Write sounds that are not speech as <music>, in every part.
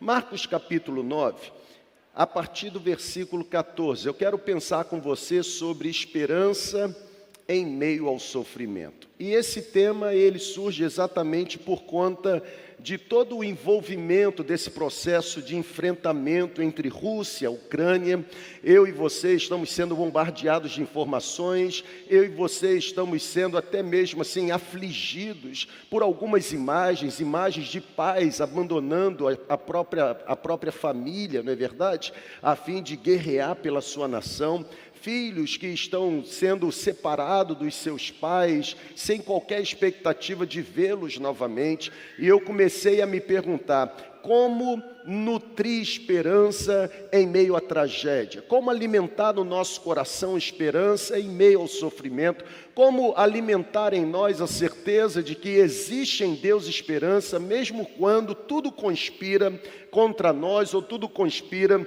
Marcos capítulo 9, a partir do versículo 14. Eu quero pensar com você sobre esperança em meio ao sofrimento. E esse tema ele surge exatamente por conta de todo o envolvimento desse processo de enfrentamento entre Rússia e Ucrânia. Eu e você estamos sendo bombardeados de informações, eu e você estamos sendo até mesmo assim afligidos por algumas imagens, imagens de pais abandonando a, própria, a própria família, não é verdade? A fim de guerrear pela sua nação filhos que estão sendo separados dos seus pais, sem qualquer expectativa de vê-los novamente, e eu comecei a me perguntar: como nutrir esperança em meio à tragédia? Como alimentar no nosso coração esperança em meio ao sofrimento? Como alimentar em nós a certeza de que existe em Deus esperança, mesmo quando tudo conspira contra nós ou tudo conspira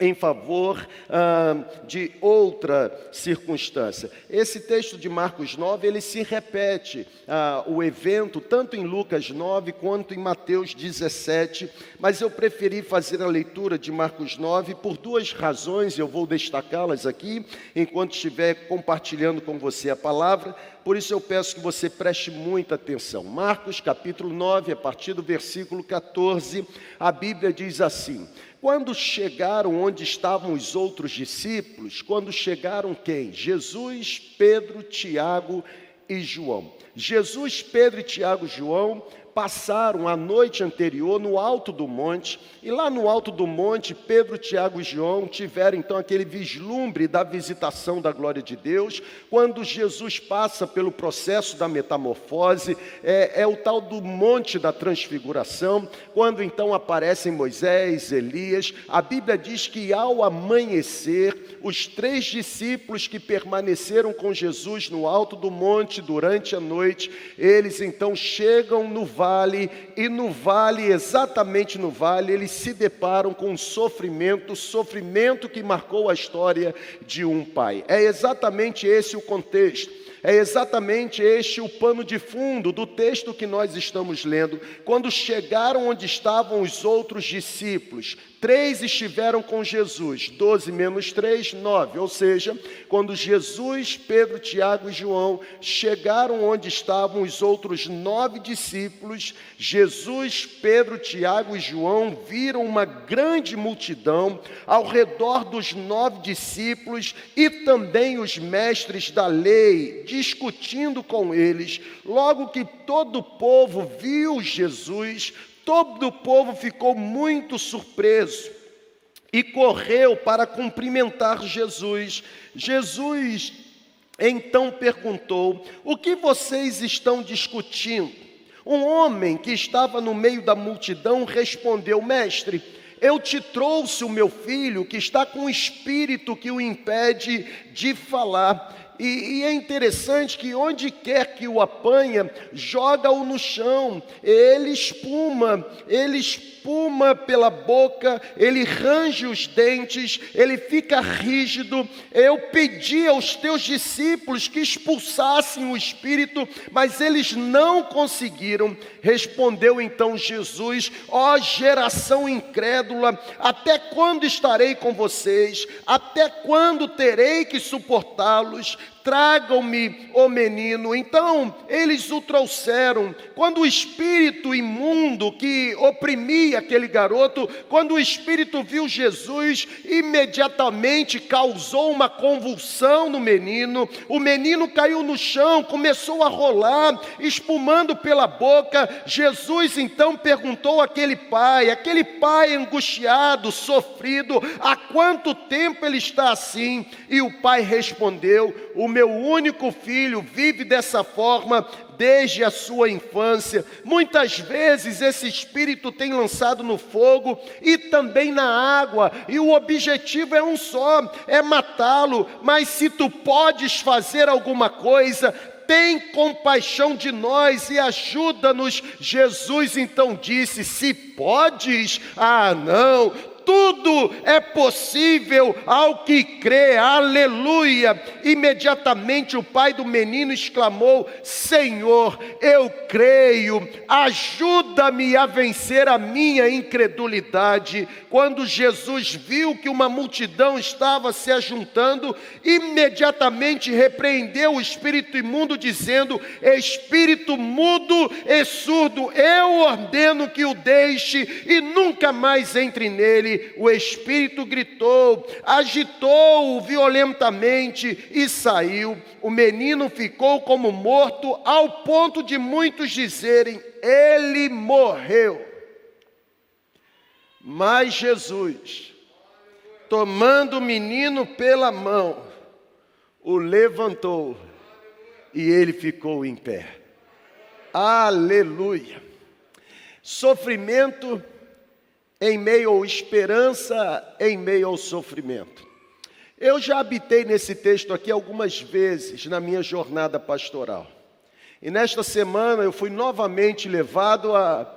em favor ah, de outra circunstância. Esse texto de Marcos 9, ele se repete, ah, o evento, tanto em Lucas 9 quanto em Mateus 17, mas eu preferi fazer a leitura de Marcos 9 por duas razões, eu vou destacá-las aqui, enquanto estiver compartilhando com você a palavra, por isso eu peço que você preste muita atenção. Marcos capítulo 9, a partir do versículo 14, a Bíblia diz assim: quando chegaram onde estavam os outros discípulos, quando chegaram quem? Jesus, Pedro, Tiago e João. Jesus, Pedro Tiago e João passaram a noite anterior no alto do monte, e lá no alto do monte, Pedro, Tiago e João tiveram então aquele vislumbre da visitação da glória de Deus, quando Jesus passa pelo processo da metamorfose, é, é o tal do monte da transfiguração, quando então aparecem Moisés, Elias, a Bíblia diz que ao amanhecer, os três discípulos que permaneceram com Jesus no alto do monte durante a noite, eles então chegam no vale vale, e no vale, exatamente no vale, eles se deparam com um sofrimento, sofrimento que marcou a história de um pai. É exatamente esse o contexto. É exatamente este o pano de fundo do texto que nós estamos lendo. Quando chegaram onde estavam os outros discípulos, três estiveram com Jesus, doze menos três, nove. Ou seja, quando Jesus, Pedro, Tiago e João chegaram onde estavam os outros nove discípulos, Jesus, Pedro, Tiago e João viram uma grande multidão ao redor dos nove discípulos e também os mestres da lei, discutindo com eles. Logo que todo o povo viu Jesus, todo o povo ficou muito surpreso e correu para cumprimentar Jesus. Jesus então perguntou: O que vocês estão discutindo? Um homem que estava no meio da multidão respondeu: Mestre, eu te trouxe o meu filho que está com um espírito que o impede de falar. E, e, é interessante que onde quer que o apanha, joga-o no chão, ele espuma, ele espuma pela boca, ele range os dentes, ele fica rígido. Eu pedi aos teus discípulos que expulsassem o espírito, mas eles não conseguiram. Respondeu então Jesus: Ó oh, geração incrédula, até quando estarei com vocês? Até quando terei que suportá-los? Tragam-me o menino. Então eles o trouxeram. Quando o espírito imundo que oprimia aquele garoto, quando o espírito viu Jesus, imediatamente causou uma convulsão no menino. O menino caiu no chão, começou a rolar, espumando pela boca. Jesus então perguntou àquele pai, aquele pai angustiado, sofrido, há quanto tempo ele está assim? E o pai respondeu: O meu único filho vive dessa forma desde a sua infância. Muitas vezes esse espírito tem lançado no fogo e também na água, e o objetivo é um só: é matá-lo. Mas se tu podes fazer alguma coisa, tem compaixão de nós e ajuda-nos. Jesus então disse: Se podes, ah, não, tudo é possível ao que crê, aleluia. Imediatamente o pai do menino exclamou: Senhor, eu creio, ajuda-me a vencer a minha incredulidade. Quando Jesus viu que uma multidão estava se ajuntando, imediatamente repreendeu o espírito imundo, dizendo: Espírito mudo e surdo, eu ordeno que o deixe e nunca mais entre nele o espírito gritou, agitou-o violentamente e saiu. O menino ficou como morto, ao ponto de muitos dizerem: Ele morreu. Mas Jesus, tomando o menino pela mão, o levantou e ele ficou em pé. Aleluia. Sofrimento em meio à esperança, em meio ao sofrimento. Eu já habitei nesse texto aqui algumas vezes na minha jornada pastoral. E nesta semana eu fui novamente levado a,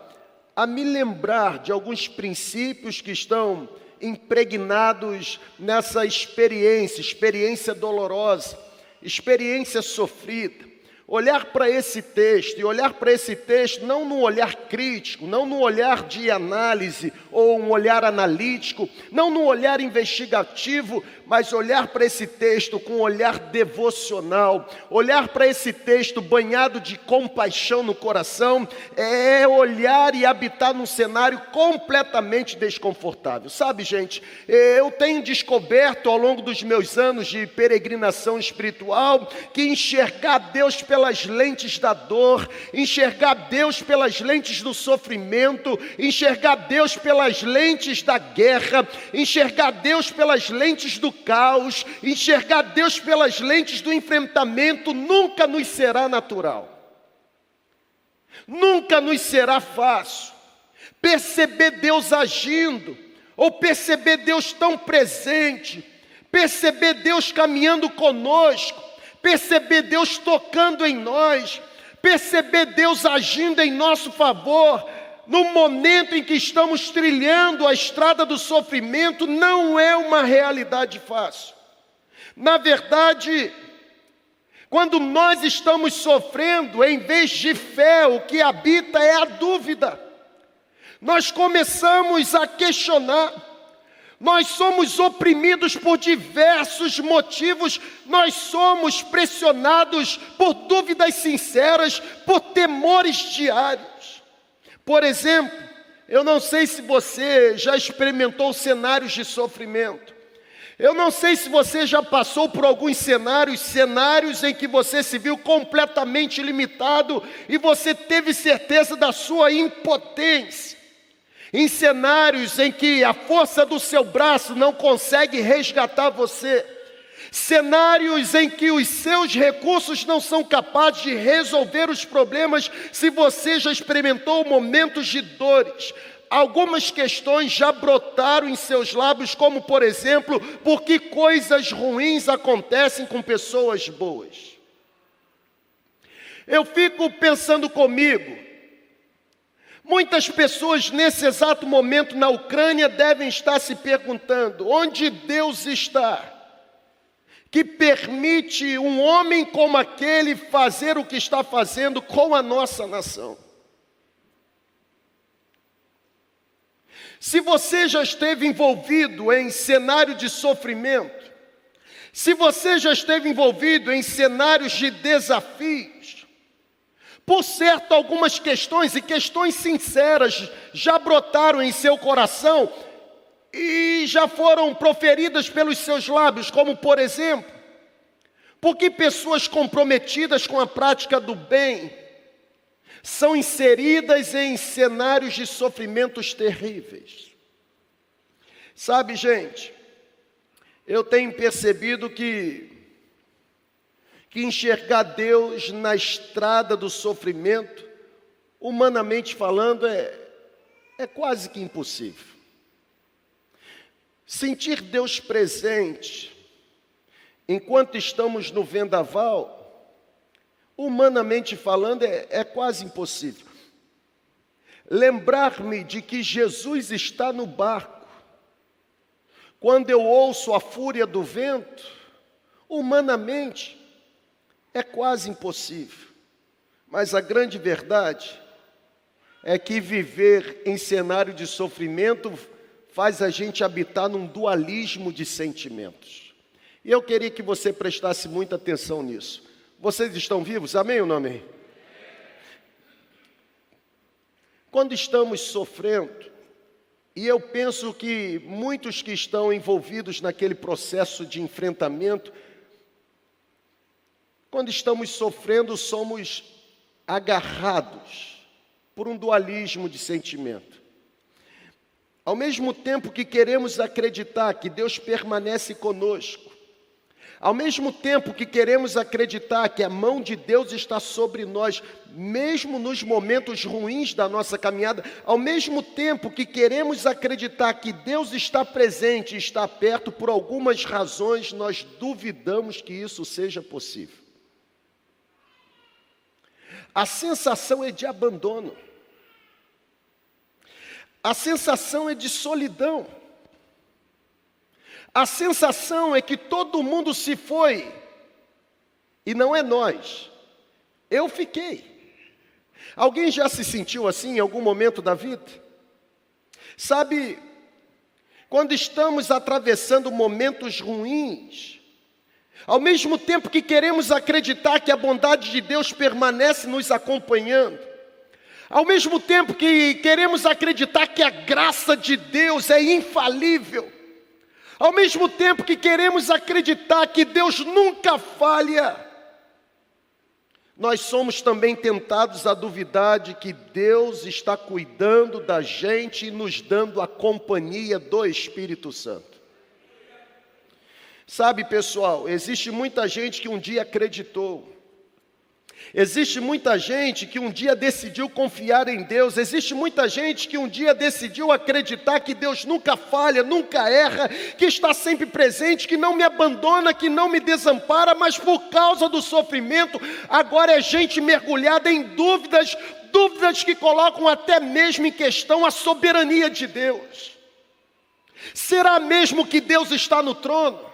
a me lembrar de alguns princípios que estão impregnados nessa experiência, experiência dolorosa, experiência sofrida olhar para esse texto e olhar para esse texto não num olhar crítico, não num olhar de análise ou um olhar analítico, não num olhar investigativo, mas olhar para esse texto com um olhar devocional, olhar para esse texto banhado de compaixão no coração, é olhar e habitar num cenário completamente desconfortável. Sabe, gente, eu tenho descoberto ao longo dos meus anos de peregrinação espiritual que enxergar Deus pelas lentes da dor, enxergar Deus pelas lentes do sofrimento, enxergar Deus pelas lentes da guerra, enxergar Deus pelas lentes do caos, enxergar Deus pelas lentes do enfrentamento nunca nos será natural. Nunca nos será fácil perceber Deus agindo, ou perceber Deus tão presente, perceber Deus caminhando conosco, perceber Deus tocando em nós, perceber Deus agindo em nosso favor, no momento em que estamos trilhando a estrada do sofrimento, não é uma realidade fácil. Na verdade, quando nós estamos sofrendo, em vez de fé, o que habita é a dúvida. Nós começamos a questionar. Nós somos oprimidos por diversos motivos, nós somos pressionados por dúvidas sinceras, por temores diários. Por exemplo, eu não sei se você já experimentou cenários de sofrimento. Eu não sei se você já passou por alguns cenários, cenários em que você se viu completamente limitado e você teve certeza da sua impotência. Em cenários em que a força do seu braço não consegue resgatar você cenários em que os seus recursos não são capazes de resolver os problemas, se você já experimentou momentos de dores. Algumas questões já brotaram em seus lábios, como por exemplo, por que coisas ruins acontecem com pessoas boas? Eu fico pensando comigo, Muitas pessoas nesse exato momento na Ucrânia devem estar se perguntando: onde Deus está? que permite um homem como aquele fazer o que está fazendo com a nossa nação. Se você já esteve envolvido em cenário de sofrimento, se você já esteve envolvido em cenários de desafios, por certo, algumas questões e questões sinceras já brotaram em seu coração e já foram proferidas pelos seus lábios, como por exemplo, porque pessoas comprometidas com a prática do bem são inseridas em cenários de sofrimentos terríveis. Sabe, gente, eu tenho percebido que que enxergar Deus na estrada do sofrimento, humanamente falando, é, é quase que impossível. Sentir Deus presente, enquanto estamos no vendaval, humanamente falando, é, é quase impossível. Lembrar-me de que Jesus está no barco, quando eu ouço a fúria do vento, humanamente é quase impossível. Mas a grande verdade é que viver em cenário de sofrimento faz a gente habitar num dualismo de sentimentos. E eu queria que você prestasse muita atenção nisso. Vocês estão vivos? Amém ou não amém? Quando estamos sofrendo, e eu penso que muitos que estão envolvidos naquele processo de enfrentamento, quando estamos sofrendo, somos agarrados por um dualismo de sentimento. Ao mesmo tempo que queremos acreditar que Deus permanece conosco, ao mesmo tempo que queremos acreditar que a mão de Deus está sobre nós, mesmo nos momentos ruins da nossa caminhada, ao mesmo tempo que queremos acreditar que Deus está presente, está perto, por algumas razões nós duvidamos que isso seja possível. A sensação é de abandono, a sensação é de solidão. A sensação é que todo mundo se foi e não é nós. Eu fiquei. Alguém já se sentiu assim em algum momento da vida? Sabe, quando estamos atravessando momentos ruins, ao mesmo tempo que queremos acreditar que a bondade de Deus permanece nos acompanhando, ao mesmo tempo que queremos acreditar que a graça de Deus é infalível, ao mesmo tempo que queremos acreditar que Deus nunca falha, nós somos também tentados a duvidar de que Deus está cuidando da gente e nos dando a companhia do Espírito Santo. Sabe, pessoal, existe muita gente que um dia acreditou, Existe muita gente que um dia decidiu confiar em Deus, existe muita gente que um dia decidiu acreditar que Deus nunca falha, nunca erra, que está sempre presente, que não me abandona, que não me desampara, mas por causa do sofrimento, agora é gente mergulhada em dúvidas, dúvidas que colocam até mesmo em questão a soberania de Deus. Será mesmo que Deus está no trono?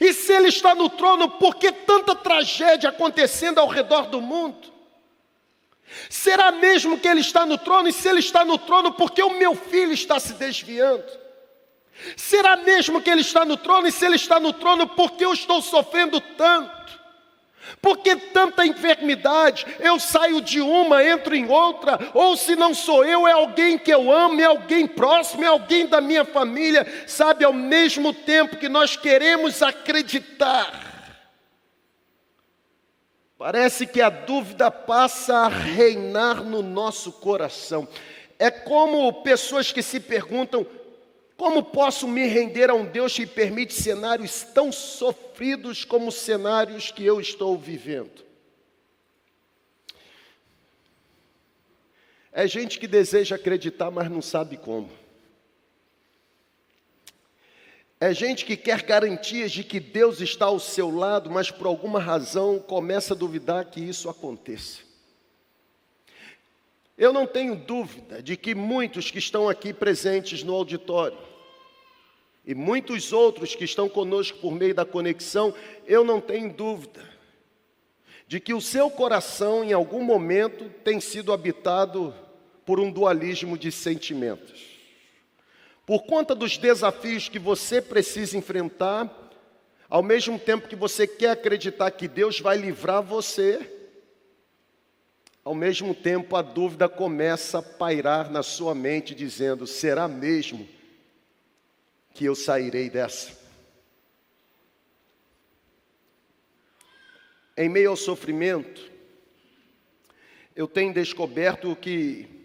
E se Ele está no trono, por que tanta tragédia acontecendo ao redor do mundo? Será mesmo que Ele está no trono? E se Ele está no trono, por que o meu filho está se desviando? Será mesmo que Ele está no trono? E se Ele está no trono, por que eu estou sofrendo tanto? Por que tanta enfermidade? Eu saio de uma, entro em outra, ou se não sou eu, é alguém que eu amo, é alguém próximo, é alguém da minha família, sabe? Ao mesmo tempo que nós queremos acreditar, parece que a dúvida passa a reinar no nosso coração. É como pessoas que se perguntam: como posso me render a um Deus que permite cenários tão sofridos como os cenários que eu estou vivendo? É gente que deseja acreditar, mas não sabe como. É gente que quer garantias de que Deus está ao seu lado, mas por alguma razão começa a duvidar que isso aconteça. Eu não tenho dúvida de que muitos que estão aqui presentes no auditório e muitos outros que estão conosco por meio da conexão, eu não tenho dúvida de que o seu coração, em algum momento, tem sido habitado por um dualismo de sentimentos. Por conta dos desafios que você precisa enfrentar, ao mesmo tempo que você quer acreditar que Deus vai livrar você, ao mesmo tempo a dúvida começa a pairar na sua mente, dizendo: será mesmo? Que eu sairei dessa. Em meio ao sofrimento, eu tenho descoberto que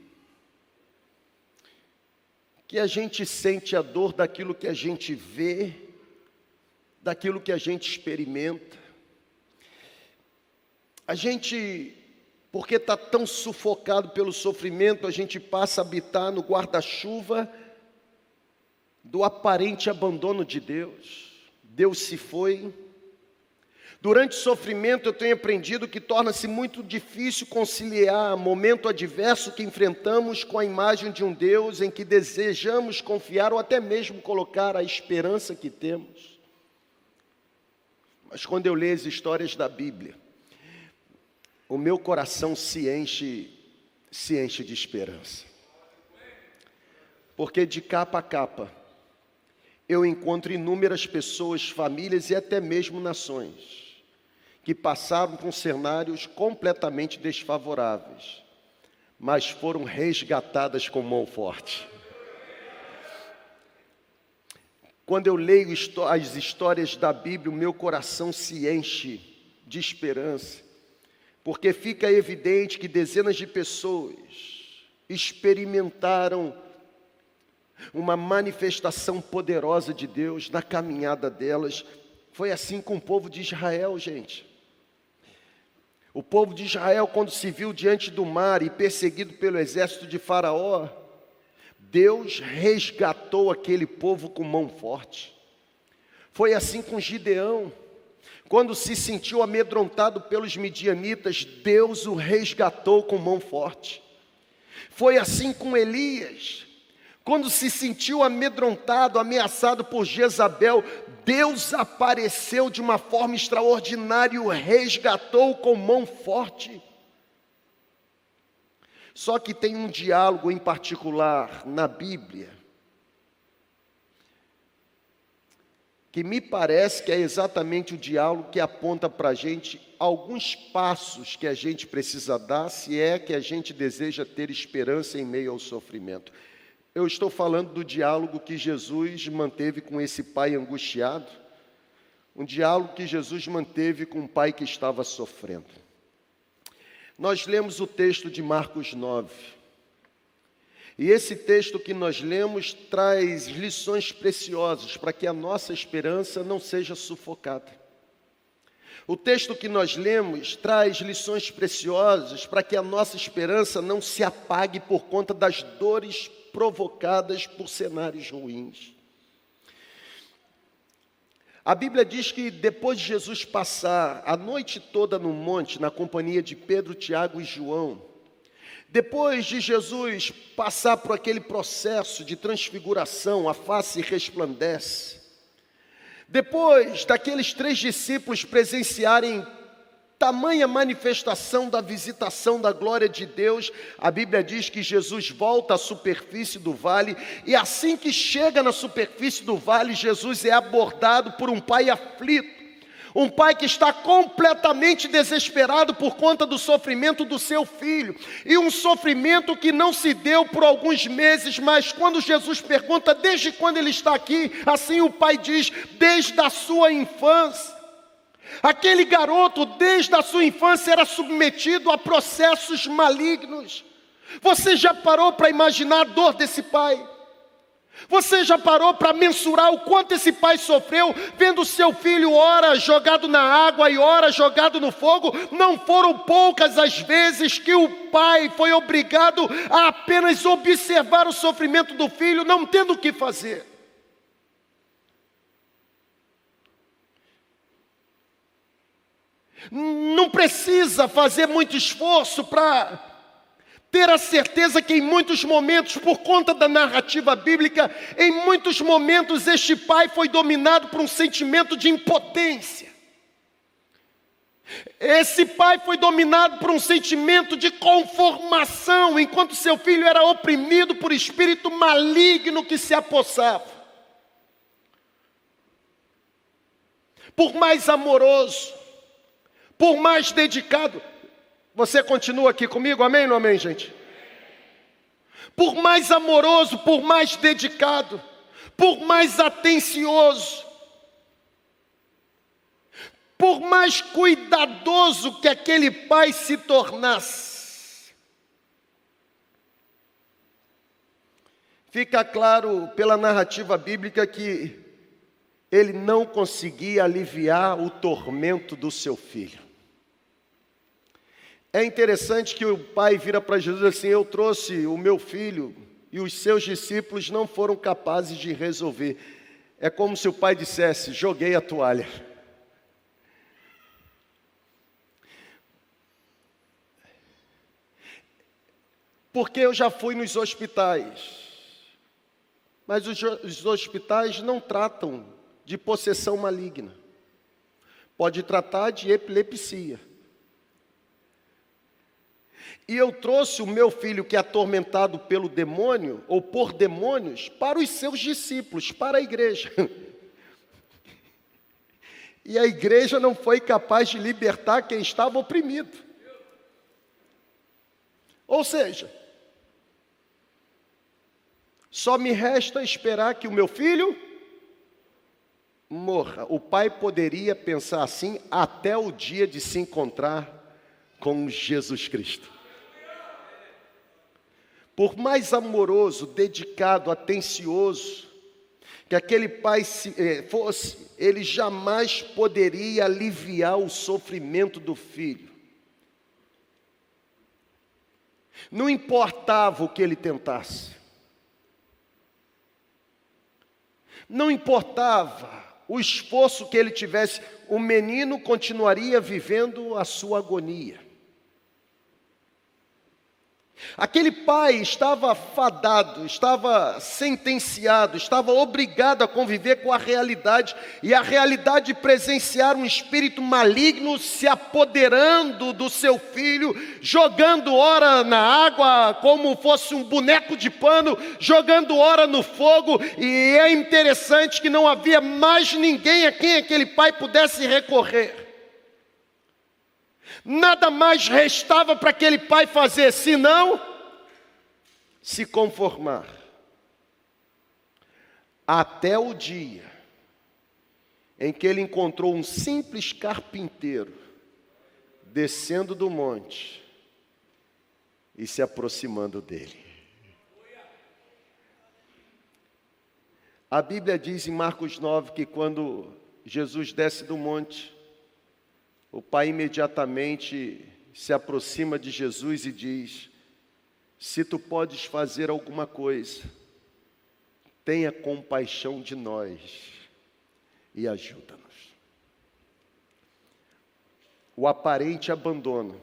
que a gente sente a dor daquilo que a gente vê, daquilo que a gente experimenta. A gente, porque está tão sufocado pelo sofrimento, a gente passa a habitar no guarda-chuva do aparente abandono de Deus. Deus se foi, Durante o sofrimento, eu tenho aprendido que torna-se muito difícil conciliar momento adverso que enfrentamos com a imagem de um Deus em que desejamos confiar ou até mesmo colocar a esperança que temos. Mas quando eu leio as histórias da Bíblia, o meu coração se enche, se enche de esperança. Porque de capa a capa, eu encontro inúmeras pessoas, famílias e até mesmo nações que passaram por cenários completamente desfavoráveis, mas foram resgatadas com mão forte. Quando eu leio as histórias da Bíblia, o meu coração se enche de esperança, porque fica evidente que dezenas de pessoas experimentaram uma manifestação poderosa de Deus na caminhada delas. Foi assim com o povo de Israel, gente. O povo de Israel, quando se viu diante do mar e perseguido pelo exército de Faraó, Deus resgatou aquele povo com mão forte. Foi assim com Gideão. Quando se sentiu amedrontado pelos midianitas, Deus o resgatou com mão forte. Foi assim com Elias. Quando se sentiu amedrontado, ameaçado por Jezabel, Deus apareceu de uma forma extraordinária e o resgatou com mão forte. Só que tem um diálogo em particular na Bíblia, que me parece que é exatamente o diálogo que aponta para a gente alguns passos que a gente precisa dar se é que a gente deseja ter esperança em meio ao sofrimento. Eu estou falando do diálogo que Jesus manteve com esse pai angustiado, um diálogo que Jesus manteve com um pai que estava sofrendo. Nós lemos o texto de Marcos 9. E esse texto que nós lemos traz lições preciosas para que a nossa esperança não seja sufocada. O texto que nós lemos traz lições preciosas para que a nossa esperança não se apague por conta das dores provocadas por cenários ruins. A Bíblia diz que depois de Jesus passar a noite toda no monte, na companhia de Pedro, Tiago e João, depois de Jesus passar por aquele processo de transfiguração, a face resplandece. Depois daqueles três discípulos presenciarem tamanha manifestação da visitação da glória de Deus, a Bíblia diz que Jesus volta à superfície do vale, e assim que chega na superfície do vale, Jesus é abordado por um pai aflito. Um pai que está completamente desesperado por conta do sofrimento do seu filho, e um sofrimento que não se deu por alguns meses, mas quando Jesus pergunta desde quando ele está aqui, assim o pai diz, desde a sua infância. Aquele garoto, desde a sua infância, era submetido a processos malignos. Você já parou para imaginar a dor desse pai? Você já parou para mensurar o quanto esse pai sofreu vendo seu filho ora jogado na água e ora jogado no fogo? Não foram poucas as vezes que o pai foi obrigado a apenas observar o sofrimento do filho, não tendo o que fazer. Não precisa fazer muito esforço para ter a certeza que em muitos momentos, por conta da narrativa bíblica, em muitos momentos este pai foi dominado por um sentimento de impotência. Esse pai foi dominado por um sentimento de conformação, enquanto seu filho era oprimido por espírito maligno que se apossava. Por mais amoroso, por mais dedicado. Você continua aqui comigo, amém ou amém, gente? Por mais amoroso, por mais dedicado, por mais atencioso, por mais cuidadoso que aquele pai se tornasse. Fica claro pela narrativa bíblica que ele não conseguia aliviar o tormento do seu filho. É interessante que o pai vira para Jesus assim: Eu trouxe o meu filho e os seus discípulos não foram capazes de resolver. É como se o pai dissesse: Joguei a toalha. Porque eu já fui nos hospitais, mas os, os hospitais não tratam de possessão maligna, pode tratar de epilepsia e eu trouxe o meu filho que é atormentado pelo demônio, ou por demônios, para os seus discípulos, para a igreja. <laughs> E a igreja não foi capaz de libertar quem estava oprimido. Ou seja, só me resta esperar que o meu filho morra. O pai poderia pensar assim até o dia de se encontrar com Jesus Cristo. Por mais amoroso, dedicado, atencioso que aquele pai eh, fosse, ele jamais poderia aliviar o sofrimento do filho. Não importava o que ele tentasse, não importava o esforço que ele tivesse, o menino continuaria vivendo a sua agonia. Aquele pai estava fadado, estava sentenciado, estava obrigado a conviver com a realidade, e a realidade de presenciar um espírito maligno se apoderando do seu filho, jogando ora na água como fosse um boneco de pano, jogando ora no fogo, e é interessante que não havia mais ninguém a quem aquele pai pudesse recorrer. Nada mais restava para aquele pai fazer senão se conformar. Até o dia em que ele encontrou um simples carpinteiro descendo do monte e se aproximando dele. A Bíblia diz em Marcos 9 que quando Jesus desce do monte, o pai imediatamente se aproxima de Jesus e diz: Se tu podes fazer alguma coisa, tenha compaixão de nós e ajuda-nos. O aparente abandono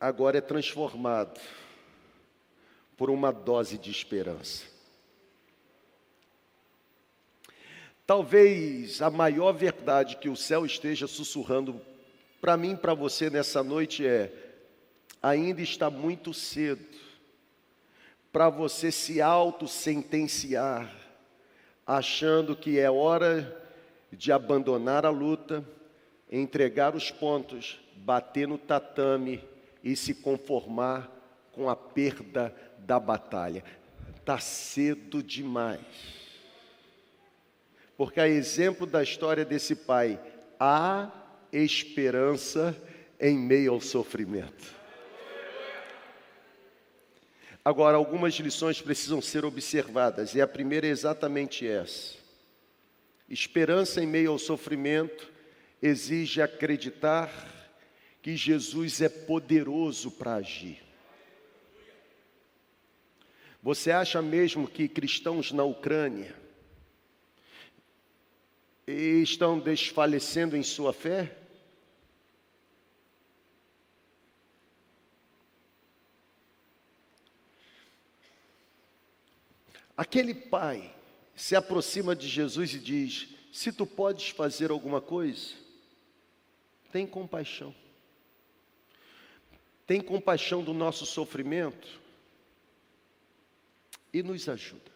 agora é transformado por uma dose de esperança. Talvez a maior verdade que o céu esteja sussurrando para mim e para você nessa noite é: ainda está muito cedo para você se auto-sentenciar, achando que é hora de abandonar a luta, entregar os pontos, bater no tatame e se conformar com a perda da batalha. Está cedo demais. Porque a exemplo da história desse pai, há esperança em meio ao sofrimento. Agora, algumas lições precisam ser observadas, e a primeira é exatamente essa. Esperança em meio ao sofrimento exige acreditar que Jesus é poderoso para agir. Você acha mesmo que cristãos na Ucrânia, e estão desfalecendo em sua fé? Aquele pai se aproxima de Jesus e diz: Se tu podes fazer alguma coisa, tem compaixão. Tem compaixão do nosso sofrimento e nos ajuda.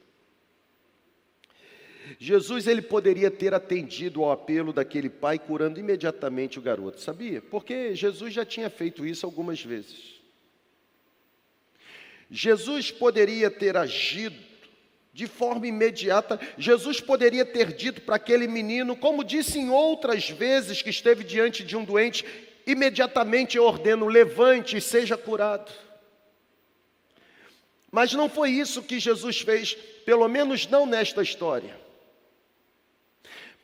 Jesus ele poderia ter atendido ao apelo daquele pai curando imediatamente o garoto, sabia? Porque Jesus já tinha feito isso algumas vezes. Jesus poderia ter agido de forma imediata, Jesus poderia ter dito para aquele menino, como disse em outras vezes que esteve diante de um doente, imediatamente eu ordeno, levante e seja curado. Mas não foi isso que Jesus fez, pelo menos não nesta história.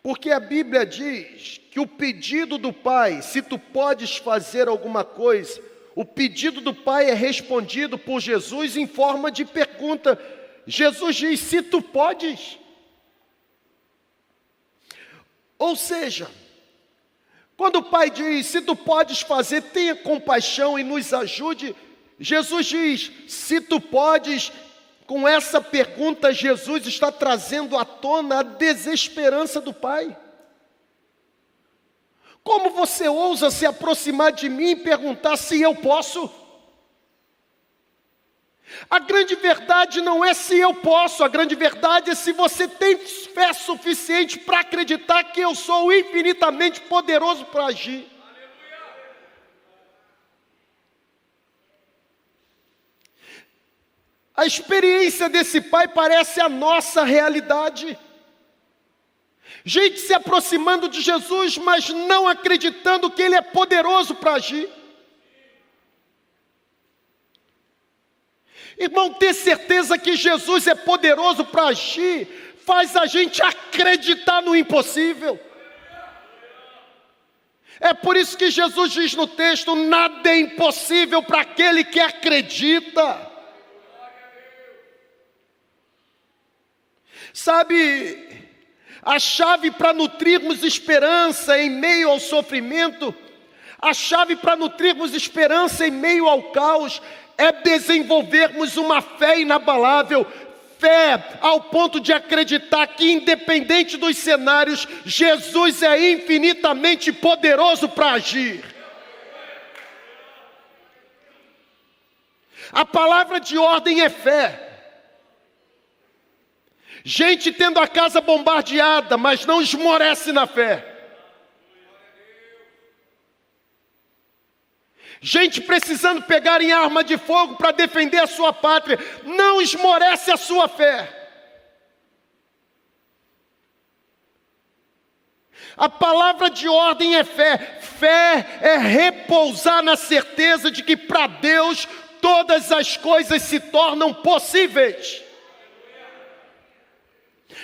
Porque a Bíblia diz que o pedido do pai, se tu podes fazer alguma coisa, o pedido do pai é respondido por Jesus em forma de pergunta. Jesus diz: se tu podes. Ou seja, quando o pai diz: se tu podes fazer, tenha compaixão e nos ajude, Jesus diz: se tu podes, com essa pergunta, Jesus está trazendo à tona a desesperança do Pai. Como você ousa se aproximar de mim e perguntar se eu posso? A grande verdade não é se eu posso, a grande verdade é se você tem fé suficiente para acreditar que eu sou infinitamente poderoso para agir. A experiência desse pai parece a nossa realidade. Gente se aproximando de Jesus, mas não acreditando que Ele é poderoso para agir. Irmão, ter certeza que Jesus é poderoso para agir, faz a gente acreditar no impossível. É por isso que Jesus diz no texto: nada é impossível para aquele que acredita. Sabe, a chave para nutrirmos esperança em meio ao sofrimento, a chave para nutrirmos esperança em meio ao caos, é desenvolvermos uma fé inabalável, fé ao ponto de acreditar que, independente dos cenários, Jesus é infinitamente poderoso para agir. A palavra de ordem é fé. Gente tendo a casa bombardeada, mas não esmorece na fé. Gente precisando pegar em arma de fogo para defender a sua pátria, não esmorece a sua fé. A palavra de ordem é fé. Fé é repousar na certeza de que para Deus todas as coisas se tornam possíveis.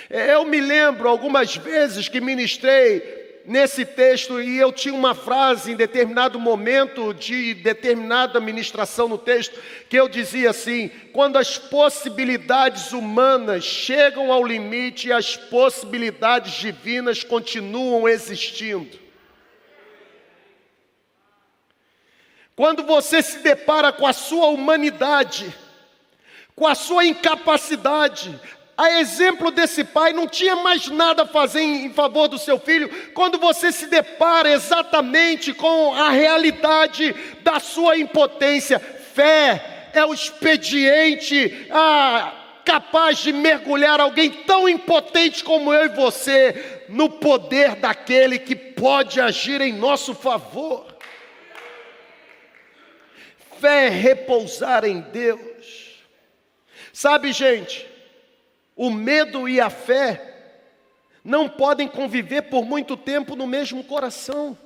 Eu me lembro algumas vezes que ministrei nesse texto, e eu tinha uma frase em determinado momento de determinada ministração no texto, que eu dizia assim: quando as possibilidades humanas chegam ao limite, as possibilidades divinas continuam existindo. Quando você se depara com a sua humanidade, com a sua incapacidade, a exemplo desse pai, não tinha mais nada a fazer em, favor do seu filho, quando você se depara exatamente com a realidade da sua impotência. Fé é o expediente ah, capaz de mergulhar alguém tão impotente como eu e você no poder daquele que pode agir em nosso favor. Fé é repousar em Deus. Sabe, gente, o medo e a fé não podem conviver por muito tempo no mesmo coração.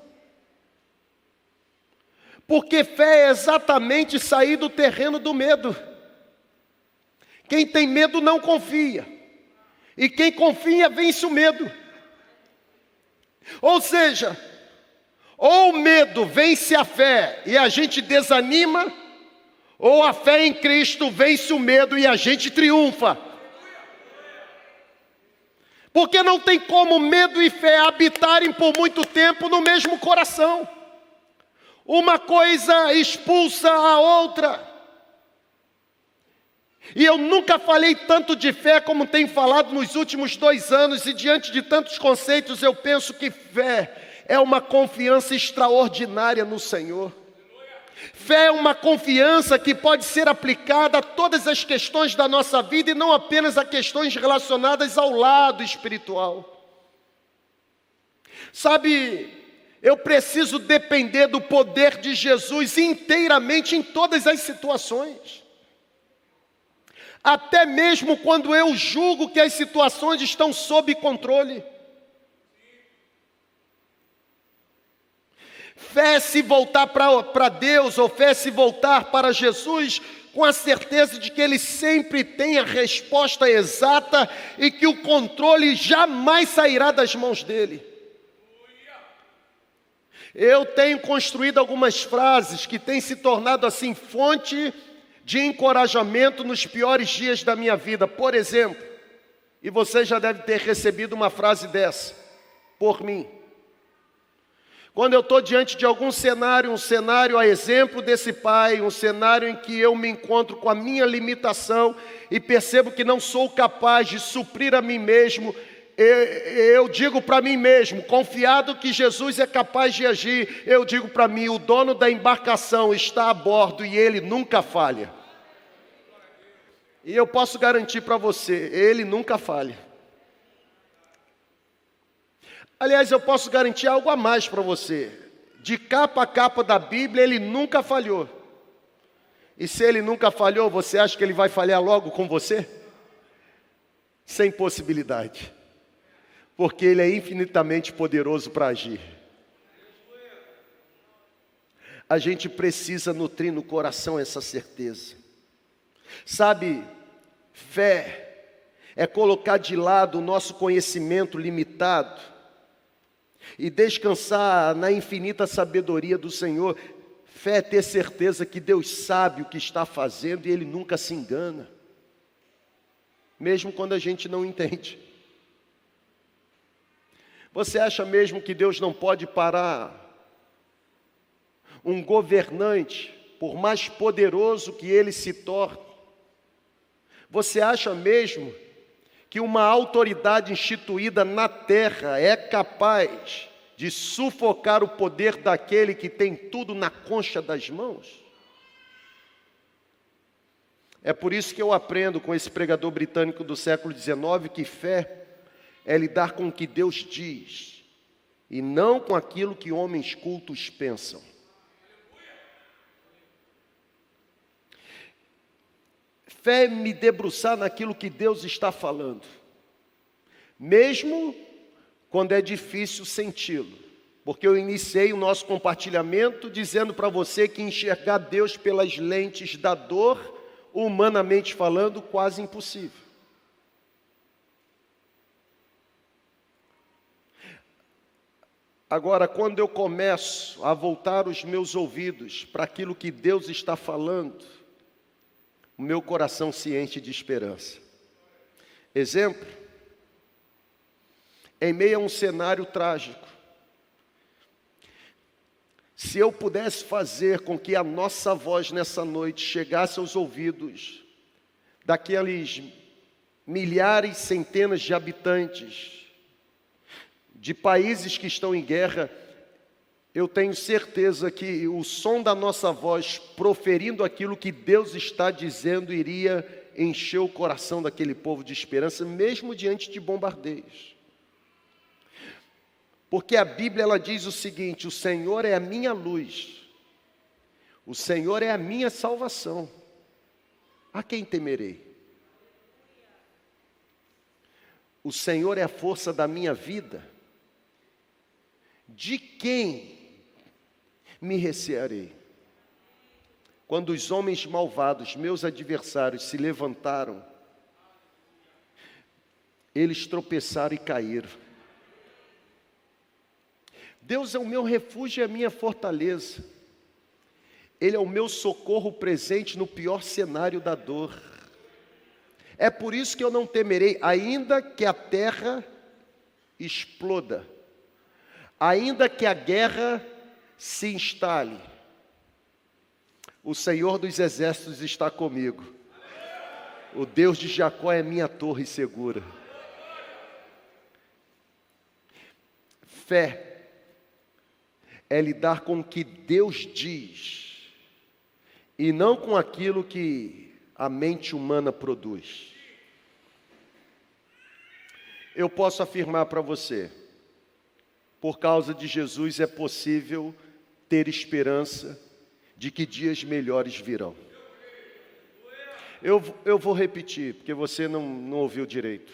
Porque fé é exatamente sair do terreno do medo. Quem tem medo não confia. E quem confia vence o medo. Ou seja, ou o medo vence a fé e a gente desanima, ou a fé em Cristo vence o medo e a gente triunfa. Porque não tem como medo e fé habitarem por muito tempo no mesmo coração. Uma coisa expulsa a outra. E eu nunca falei tanto de fé como tenho falado nos últimos dois anos, e diante de tantos conceitos, eu penso que fé é uma confiança extraordinária no Senhor. Fé é uma confiança que pode ser aplicada a todas as questões da nossa vida e não apenas a questões relacionadas ao lado espiritual. Sabe, eu preciso depender do poder de Jesus inteiramente em todas as situações. Até mesmo quando eu julgo que as situações estão sob controle. Fé se voltar para Deus, ou fé se voltar para Jesus, com a certeza de que Ele sempre tem a resposta exata e que o controle jamais sairá das mãos dele. Eu tenho construído algumas frases que têm se tornado assim fonte de encorajamento nos piores dias da minha vida. Por exemplo, e você já deve ter recebido uma frase dessa, por mim. Quando eu estou diante de algum cenário, um cenário a exemplo desse pai, um cenário em que eu me encontro com a minha limitação e percebo que não sou capaz de suprir a mim mesmo, eu digo para mim mesmo, confiado que Jesus é capaz de agir, eu digo para mim: o dono da embarcação está a bordo e ele nunca falha. E eu posso garantir para você, ele nunca falha. Aliás, eu posso garantir algo a mais para você. De capa a capa da Bíblia, ele nunca falhou. E se ele nunca falhou, você acha que ele vai falhar logo com você? Sem possibilidade. Porque ele é infinitamente poderoso para agir. A gente precisa nutrir no coração essa certeza. Sabe, fé é colocar de lado o nosso conhecimento limitado e descansar na infinita sabedoria do Senhor. Fé é ter certeza que Deus sabe o que está fazendo e Ele nunca se engana, mesmo quando a gente não entende. Você acha mesmo que Deus não pode parar um governante, por mais poderoso que ele se torne? Você acha mesmo que uma autoridade instituída na terra é capaz de sufocar o poder daquele que tem tudo na concha das mãos? É por isso que eu aprendo com esse pregador britânico do século XIX que fé é lidar com o que Deus diz e não com aquilo que homens cultos pensam. Fé me debruçar naquilo que Deus está falando, mesmo quando é difícil senti-lo, porque eu iniciei o nosso compartilhamento dizendo para você que enxergar Deus pelas lentes da dor, humanamente falando, quase impossível. Agora, quando eu começo a voltar os meus ouvidos para aquilo que Deus está falando, o meu coração se enche de esperança. Exemplo, em meio a um cenário trágico, se eu pudesse fazer com que a nossa voz nessa noite chegasse aos ouvidos daqueles milhares, centenas de habitantes de países que estão em guerra, eu tenho certeza que o som da nossa voz, proferindo aquilo que Deus está dizendo, iria encher o coração daquele povo de esperança, mesmo diante de bombardeios. Porque a Bíblia ela diz o seguinte: o Senhor é a minha luz, o Senhor é a minha salvação. A quem temerei? O Senhor é a força da minha vida. De quem me recearei. Quando os homens malvados, meus adversários, se levantaram, eles tropeçaram e caíram. Deus é o meu refúgio e a minha fortaleza. Ele é o meu socorro presente no pior cenário da dor. É por isso que eu não temerei, ainda que a terra exploda, ainda que a guerra se instale. O Senhor dos exércitos está comigo. O Deus de Jacó é minha torre segura. Fé é lidar com o que Deus diz e não com aquilo que a mente humana produz. Eu posso afirmar para você, por causa de Jesus é possível ter esperança de que dias melhores virão. Eu, eu vou repetir, porque você não, não ouviu direito.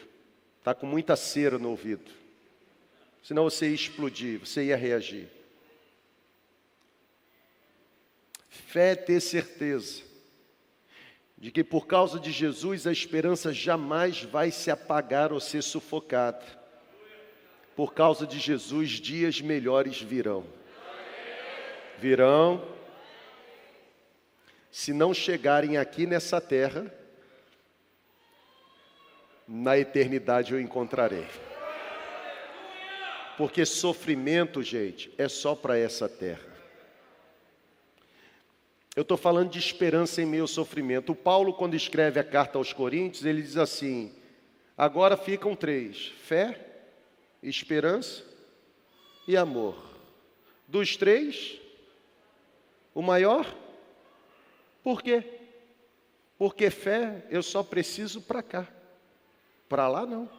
Está com muita cera no ouvido. Senão você ia explodir, você ia reagir. Fé é ter certeza de que por causa de Jesus a esperança jamais vai se apagar ou ser sufocada. Por causa de Jesus, dias melhores virão virão. Se não chegarem aqui nessa terra, na eternidade eu encontrarei. Porque sofrimento, gente, é só para essa terra. Eu estou falando de esperança em meio ao sofrimento. O Paulo, quando escreve a carta aos Coríntios, ele diz assim: agora ficam três: fé, esperança e amor. Dos três, o maior? Por quê? Porque fé eu só preciso para cá, para lá não.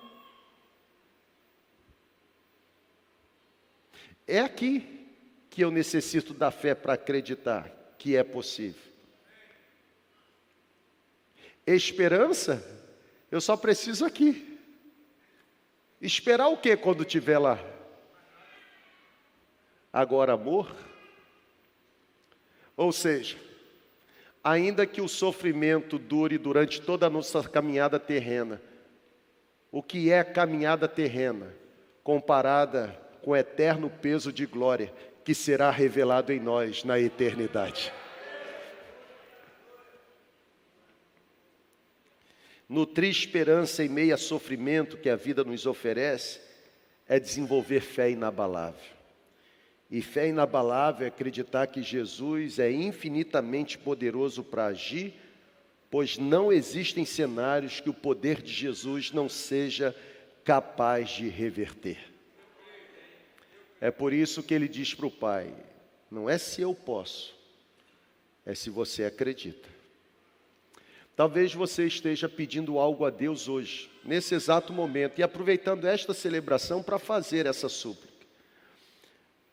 É aqui que eu necessito da fé para acreditar que é possível. Esperança, eu só preciso aqui. Esperar o que quando estiver lá? Agora, amor. Ou seja, ainda que o sofrimento dure durante toda a nossa caminhada terrena, o que é caminhada terrena comparada com o eterno peso de glória que será revelado em nós na eternidade. Nutrir esperança em meio a sofrimento que a vida nos oferece é desenvolver fé inabalável. E fé inabalável é acreditar que Jesus é infinitamente poderoso para agir, pois não existem cenários que o poder de Jesus não seja capaz de reverter. É por isso que ele diz para o pai: não é se eu posso, é se você acredita. Talvez você esteja pedindo algo a Deus hoje, nesse exato momento, e aproveitando esta celebração para fazer essa súplica.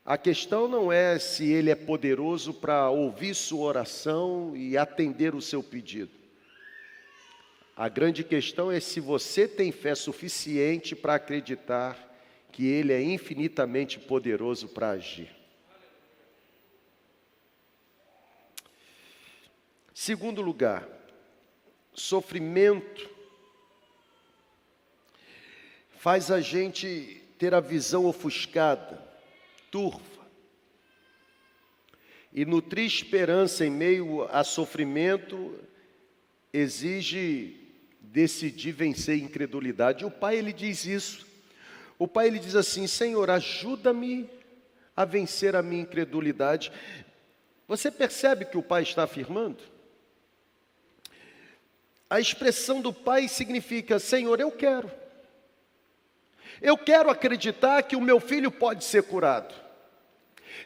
A questão não é se Ele é poderoso para ouvir sua oração e atender o seu pedido. A grande questão é se você tem fé suficiente para acreditar que Ele é infinitamente poderoso para agir. Segundo lugar, sofrimento faz a gente ter a visão ofuscada, turva. E nutrir esperança em meio a sofrimento exige decidir vencer a incredulidade. E o pai ele diz isso o pai ele diz assim: Senhor, ajuda-me a vencer a minha incredulidade. Você percebe que o pai está afirmando? A expressão do pai significa: Senhor, eu quero. Eu quero acreditar que o meu filho pode ser curado.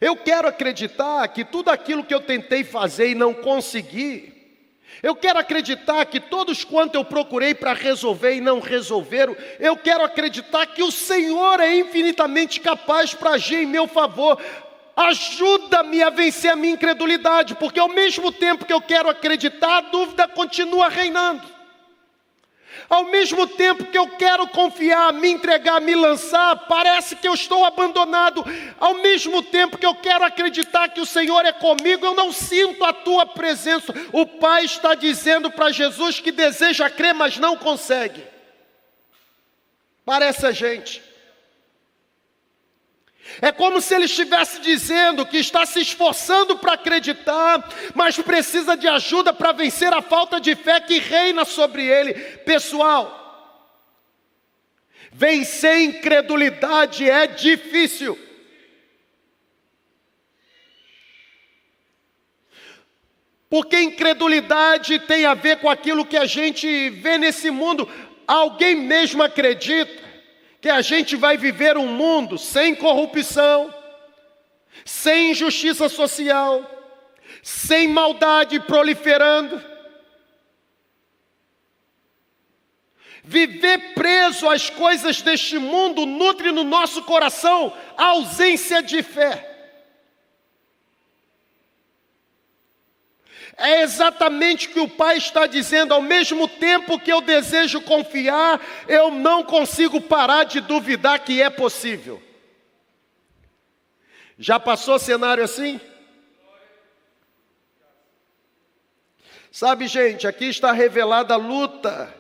Eu quero acreditar que tudo aquilo que eu tentei fazer e não consegui, eu quero acreditar que todos quanto eu procurei para resolver e não resolveram, eu quero acreditar que o Senhor é infinitamente capaz para agir em meu favor. Ajuda-me a vencer a minha incredulidade, porque ao mesmo tempo que eu quero acreditar, a dúvida continua reinando. Ao mesmo tempo que eu quero confiar, me entregar, me lançar, parece que eu estou abandonado. Ao mesmo tempo que eu quero acreditar que o Senhor é comigo, eu não sinto a tua presença. O Pai está dizendo para Jesus que deseja crer, mas não consegue. Parece a gente. É como se ele estivesse dizendo que está se esforçando para acreditar, mas precisa de ajuda para vencer a falta de fé que reina sobre ele. Pessoal, vencer incredulidade é difícil. Porque incredulidade tem a ver com aquilo que a gente vê nesse mundo. Alguém mesmo acredita que a gente vai viver um mundo sem corrupção, sem injustiça social, sem maldade proliferando. Viver preso às coisas deste mundo nutre no nosso coração a ausência de fé. É exatamente o que o Pai está dizendo, ao mesmo tempo que eu desejo confiar, eu não consigo parar de duvidar que é possível. Já passou cenário assim? Sabe, gente, aqui está revelada a luta,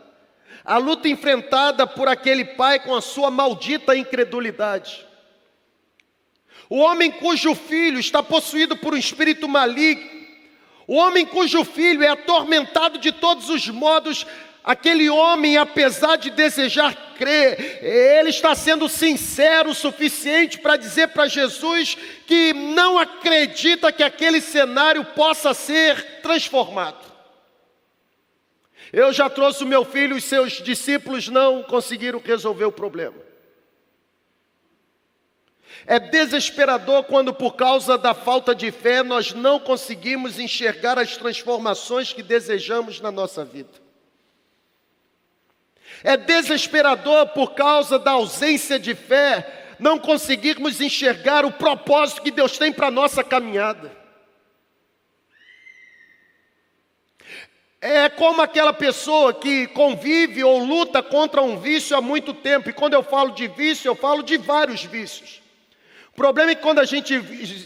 a luta enfrentada por aquele pai com a sua maldita incredulidade. O homem cujo filho está possuído por um espírito maligno, o homem cujo filho é atormentado de todos os modos, Aquele homem, apesar de desejar crer, ele está sendo sincero o suficiente para dizer para Jesus que não acredita que aquele cenário possa ser transformado. Eu já trouxe o meu filho, os seus discípulos não conseguiram resolver o problema. É desesperador quando, por causa da falta de fé, nós não conseguimos enxergar as transformações que desejamos na nossa vida. É desesperador por causa da ausência de fé não conseguirmos enxergar o propósito que Deus tem para a nossa caminhada. É como aquela pessoa que convive ou luta contra um vício há muito tempo, e quando eu falo de vício, eu falo de vários vícios. O problema é que quando a gente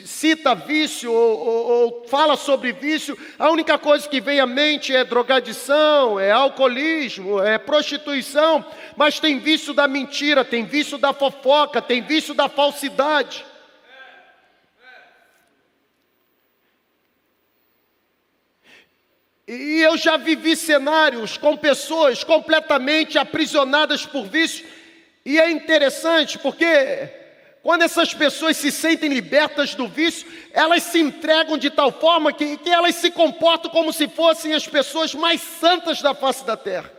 cita vício ou, ou, ou, fala sobre vício, a única coisa que vem à mente é drogadição, é alcoolismo, é prostituição, mas tem vício da mentira, tem vício da fofoca, tem vício da falsidade. E eu já vivi cenários com pessoas completamente aprisionadas por vício, e é interessante porque quando essas pessoas se sentem libertas do vício, elas se entregam de tal forma que, que elas se comportam como se fossem as pessoas mais santas da face da terra.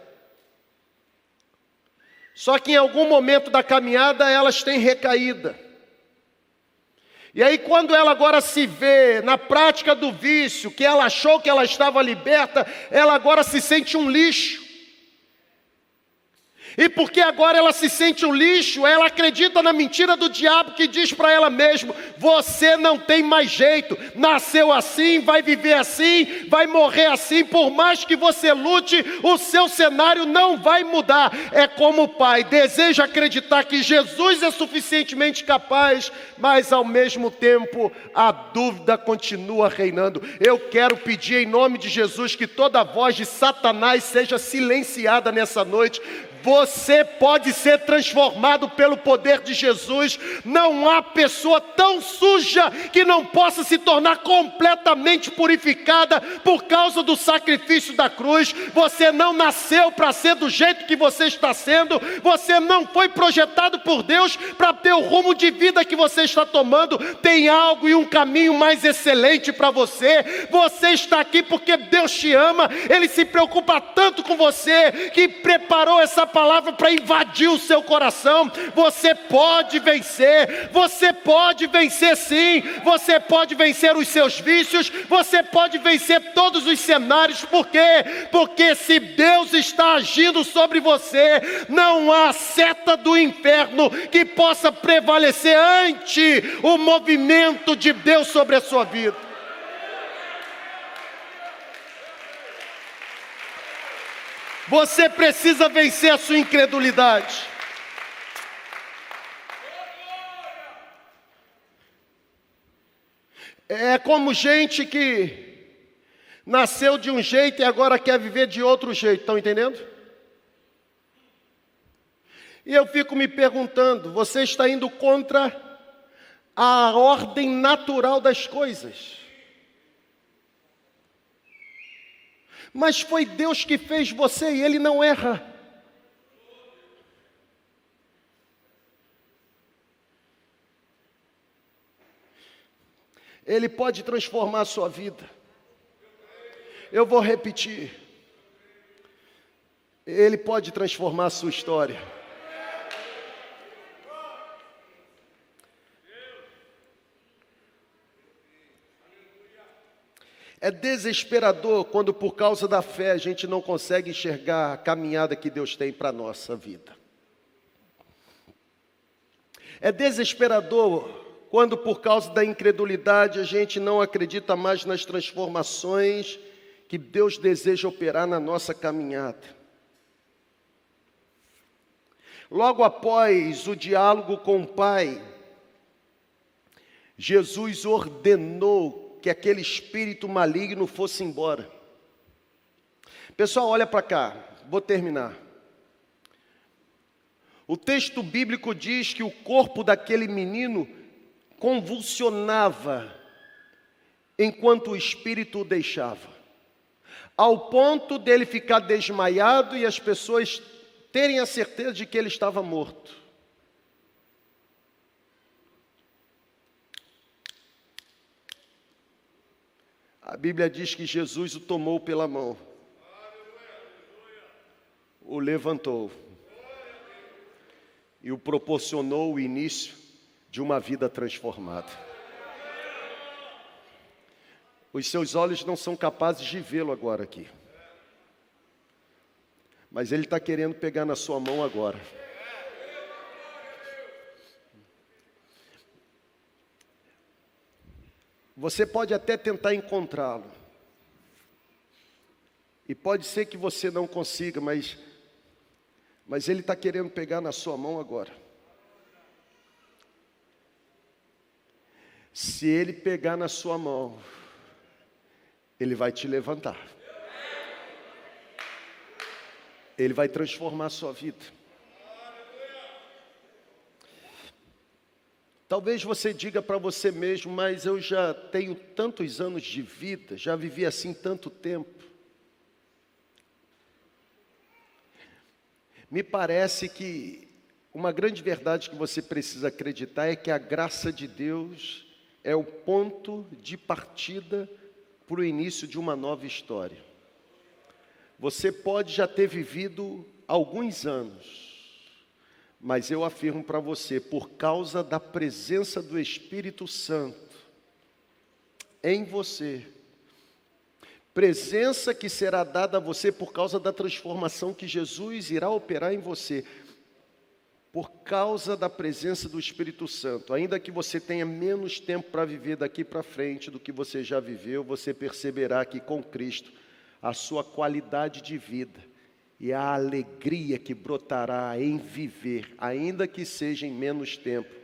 Só que em algum momento da caminhada elas têm recaída. E aí, quando ela agora se vê na prática do vício, que ela achou que ela estava liberta, ela agora se sente um lixo. E porque agora ela se sente um lixo, ela acredita na mentira do diabo que diz para ela mesma: você não tem mais jeito, nasceu assim, vai viver assim, vai morrer assim, por mais que você lute, o seu cenário não vai mudar. É como o pai deseja acreditar que Jesus é suficientemente capaz, mas ao mesmo tempo a dúvida continua reinando. Eu quero pedir em nome de Jesus que toda voz de Satanás seja silenciada nessa noite você pode ser transformado pelo poder de Jesus. Não há pessoa tão suja que não possa se tornar completamente purificada por causa do sacrifício da cruz. Você não nasceu para ser do jeito que você está sendo. Você não foi projetado por Deus para ter o rumo de vida que você está tomando. Tem algo e um caminho mais excelente para você. Você está aqui porque Deus te ama. Ele se preocupa tanto com você que preparou essa palavra para invadir o seu coração. Você pode vencer, você pode vencer sim, você pode vencer os seus vícios, você pode vencer todos os cenários, por quê? Porque se Deus está agindo sobre você, não há seta do inferno que possa prevalecer ante o movimento de Deus sobre a sua vida. Você precisa vencer a sua incredulidade. É como gente que nasceu de um jeito e agora quer viver de outro jeito, estão entendendo? E eu fico me perguntando: você está indo contra a ordem natural das coisas? Mas foi Deus que fez você e Ele não erra. Ele pode transformar a sua vida. Eu vou repetir. Ele pode transformar a sua história. É desesperador quando, por causa da fé, a gente não consegue enxergar a caminhada que Deus tem para a nossa vida. É desesperador quando, por causa da incredulidade, a gente não acredita mais nas transformações que Deus deseja operar na nossa caminhada. Logo após o diálogo com o Pai, Jesus ordenou que aquele espírito maligno fosse embora. Pessoal, olha para cá, vou terminar. O texto bíblico diz que o corpo daquele menino convulsionava enquanto o espírito o deixava. ao ponto dele ficar desmaiado e as pessoas terem a certeza de que ele estava morto. A Bíblia diz que Jesus o tomou pela mão, o levantou e o proporcionou o início de uma vida transformada. Os seus olhos não são capazes de vê-lo agora aqui. Mas Ele está querendo pegar na sua mão agora. Você pode até tentar encontrá-lo. E pode ser que você não consiga, mas, mas Ele está querendo pegar na sua mão agora. Se Ele pegar na sua mão, ele vai te levantar. Ele vai transformar a sua vida. Talvez você diga para você mesmo, mas eu já tenho tantos anos de vida, já vivi assim tanto tempo. Me parece que uma grande verdade que você precisa acreditar é que a graça de Deus é o ponto de partida para o início de uma nova história. Você pode já ter vivido alguns anos, mas eu afirmo para você, por causa da presença do Espírito Santo em você, presença que será dada a você por causa da transformação que Jesus irá operar em você, por causa da presença do Espírito Santo. Ainda que você tenha menos tempo para viver daqui para frente do que você já viveu, você perceberá que com Cristo a sua qualidade de vida e a alegria que brotará em viver, ainda que seja em menos tempo,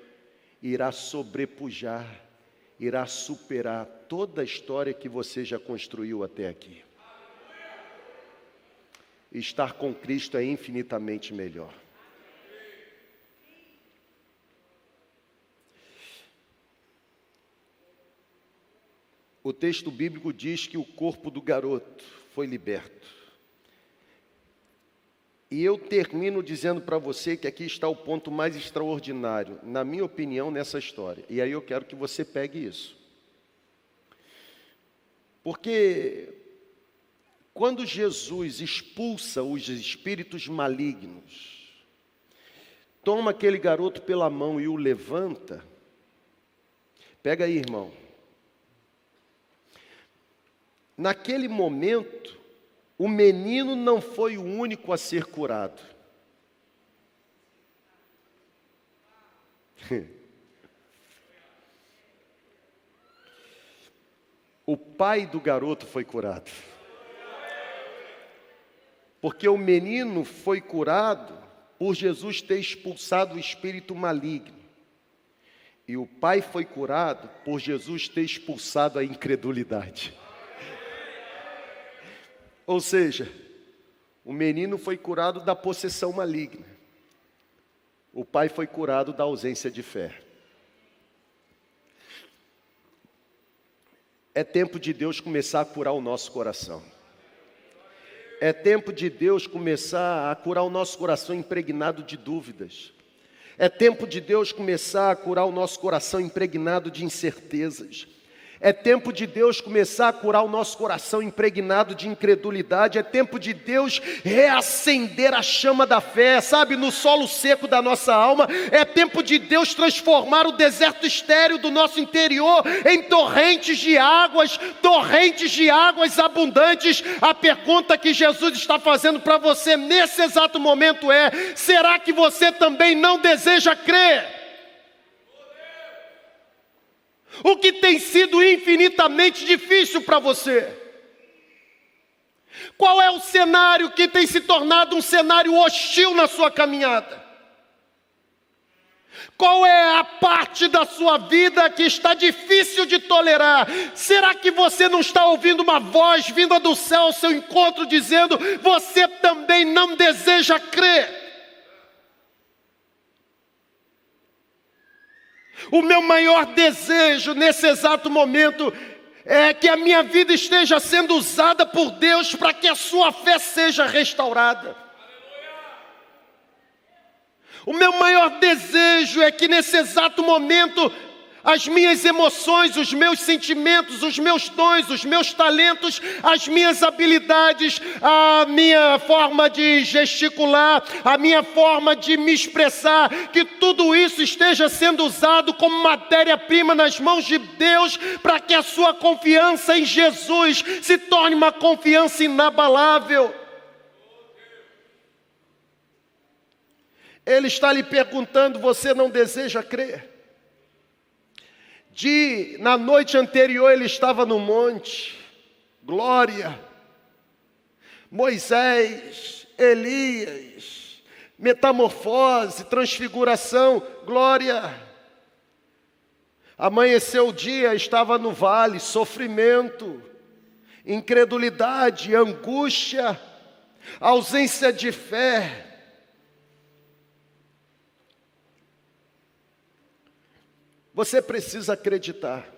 irá sobrepujar, irá superar toda a história que você já construiu até aqui. Estar com Cristo é infinitamente melhor. o texto bíblico diz que o corpo do garoto foi liberto. E eu termino dizendo para você que aqui está o ponto mais extraordinário, na minha opinião, nessa história. E aí eu quero que você pegue isso. Porque quando Jesus expulsa os espíritos malignos, toma aquele garoto pela mão e o levanta, pega aí, irmão. Naquele momento, o menino não foi o único a ser curado. <laughs> o pai do garoto foi curado. Porque o menino foi curado por Jesus ter expulsado o espírito maligno. E o pai foi curado por Jesus ter expulsado a incredulidade. Ou seja, o menino foi curado da possessão maligna. O pai foi curado da ausência de fé. É tempo de Deus começar a curar o nosso coração. É tempo de Deus começar a curar o nosso coração impregnado de dúvidas. É tempo de Deus começar a curar o nosso coração impregnado de incertezas. É tempo de Deus começar a curar o nosso coração impregnado de incredulidade. É tempo de Deus reacender a chama da fé, sabe, no solo seco da nossa alma. É tempo de Deus transformar o deserto estéreo do nosso interior em torrentes de águas, torrentes de águas abundantes. A pergunta que Jesus está fazendo para você nesse exato momento é: será que você também não deseja crer? O que tem sido infinitamente difícil para você? Qual é o cenário que tem se tornado um cenário hostil na sua caminhada? Qual é a parte da sua vida que está difícil de tolerar? Será que você não está ouvindo uma voz vinda do céu ao seu encontro dizendo: você também não deseja crer? O meu maior desejo nesse exato momento é que a minha vida esteja sendo usada por Deus para que a sua fé seja restaurada. O meu maior desejo é que nesse exato momento as minhas emoções, os meus sentimentos, os meus dons, os meus talentos, as minhas habilidades, a minha forma de gesticular, a minha forma de me expressar, que tudo isso esteja sendo usado como matéria-prima nas mãos de Deus, para que a sua confiança em Jesus se torne uma confiança inabalável. Ele está lhe perguntando: você não deseja crer? De na noite anterior ele estava no monte, glória, Moisés, Elias, metamorfose, transfiguração, glória. Amanheceu o dia, estava no vale, sofrimento, incredulidade, angústia, ausência de fé. Você precisa acreditar.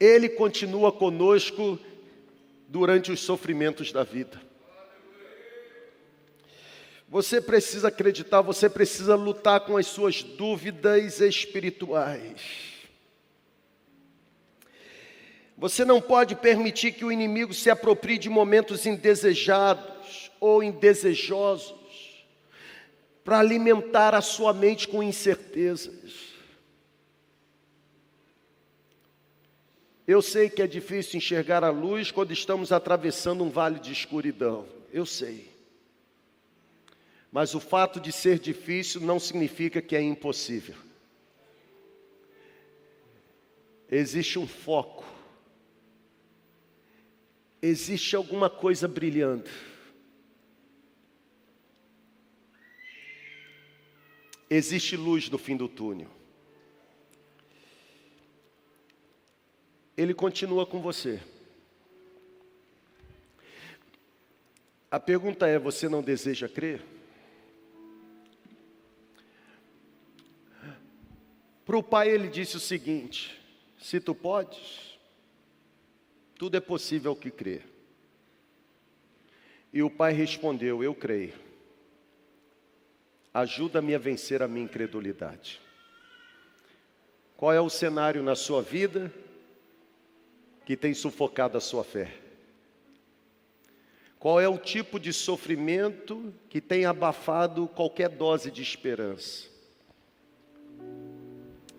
Ele continua conosco durante os sofrimentos da vida. Você precisa acreditar, você precisa lutar com as suas dúvidas espirituais. Você não pode permitir que o inimigo se aproprie de momentos indesejados ou indesejosos para alimentar a sua mente com incertezas. Eu sei que é difícil enxergar a luz quando estamos atravessando um vale de escuridão. Eu sei. Mas o fato de ser difícil não significa que é impossível. Existe um foco. Existe alguma coisa brilhando. Existe luz no fim do túnel. Ele continua com você. A pergunta é: você não deseja crer? Para o pai ele disse o seguinte: se tu podes, tudo é possível que crer. E o pai respondeu: Eu creio ajuda-me a vencer a minha incredulidade. Qual é o cenário na sua vida que tem sufocado a sua fé? Qual é o tipo de sofrimento que tem abafado qualquer dose de esperança?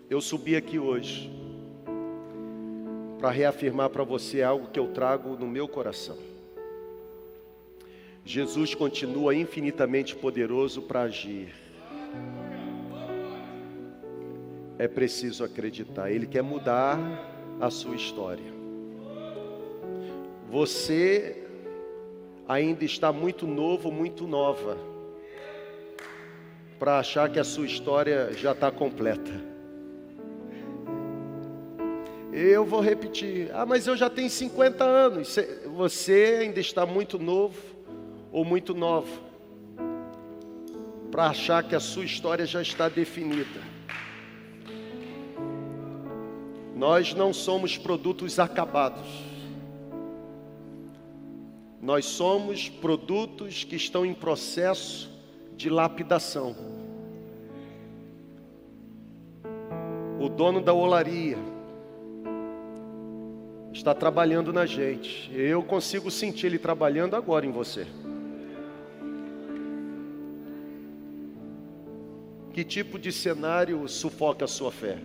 Eu subi aqui hoje para reafirmar para você algo que eu trago no meu coração. Jesus continua infinitamente poderoso para agir. É preciso acreditar, Ele quer mudar a sua história. Você ainda está muito novo, muito nova, para achar que a sua história já está completa. Eu vou repetir, ah, mas eu já tenho 50 anos. Você ainda está muito novo ou muito nova, para achar que a sua história já está definida. Nós não somos produtos acabados. Nós somos produtos que estão em processo de lapidação. O dono da olaria está trabalhando na gente. Eu consigo sentir ele trabalhando agora em você. Que tipo de cenário sufoca a sua fé?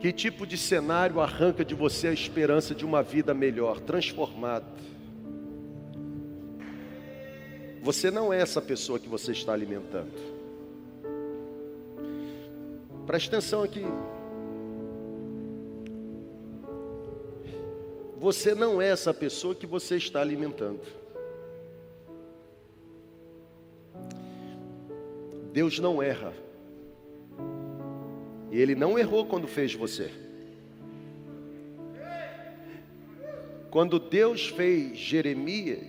Que tipo de cenário arranca de você a esperança de uma vida melhor, transformada? Você não é essa pessoa que você está alimentando. Preste atenção aqui. Você não é essa pessoa que você está alimentando. Deus não erra. E Ele não errou quando fez você. Quando Deus fez Jeremias,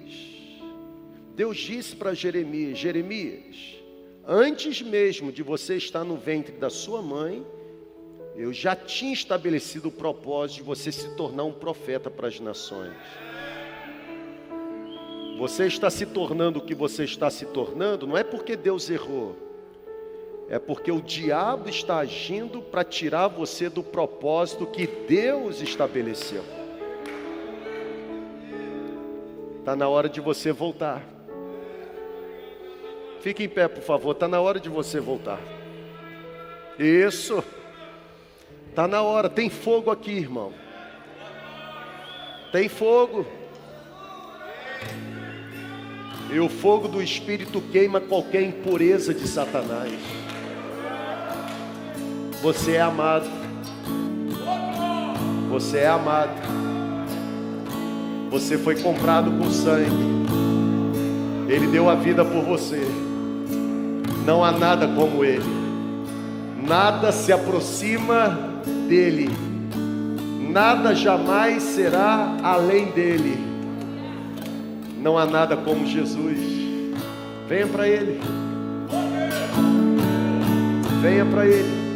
Deus disse para Jeremias: Jeremias, antes mesmo de você estar no ventre da sua mãe, Eu já tinha estabelecido o propósito de você se tornar um profeta para as nações. Você está se tornando o que você está se tornando, não é porque Deus errou, é porque o diabo está agindo para tirar você do propósito que Deus estabeleceu. Está na hora de você voltar. Fique em pé, por favor, está na hora de você voltar. Isso. Está na hora, tem fogo aqui, irmão. Tem fogo. E o fogo do Espírito queima qualquer impureza de Satanás. Você é amado. Você é amado. Você foi comprado com sangue. Ele deu a vida por você. Não há nada como Ele. Nada se aproxima dele, nada jamais será além dele. Não há nada como Jesus. Venha para Ele. Venha para Ele.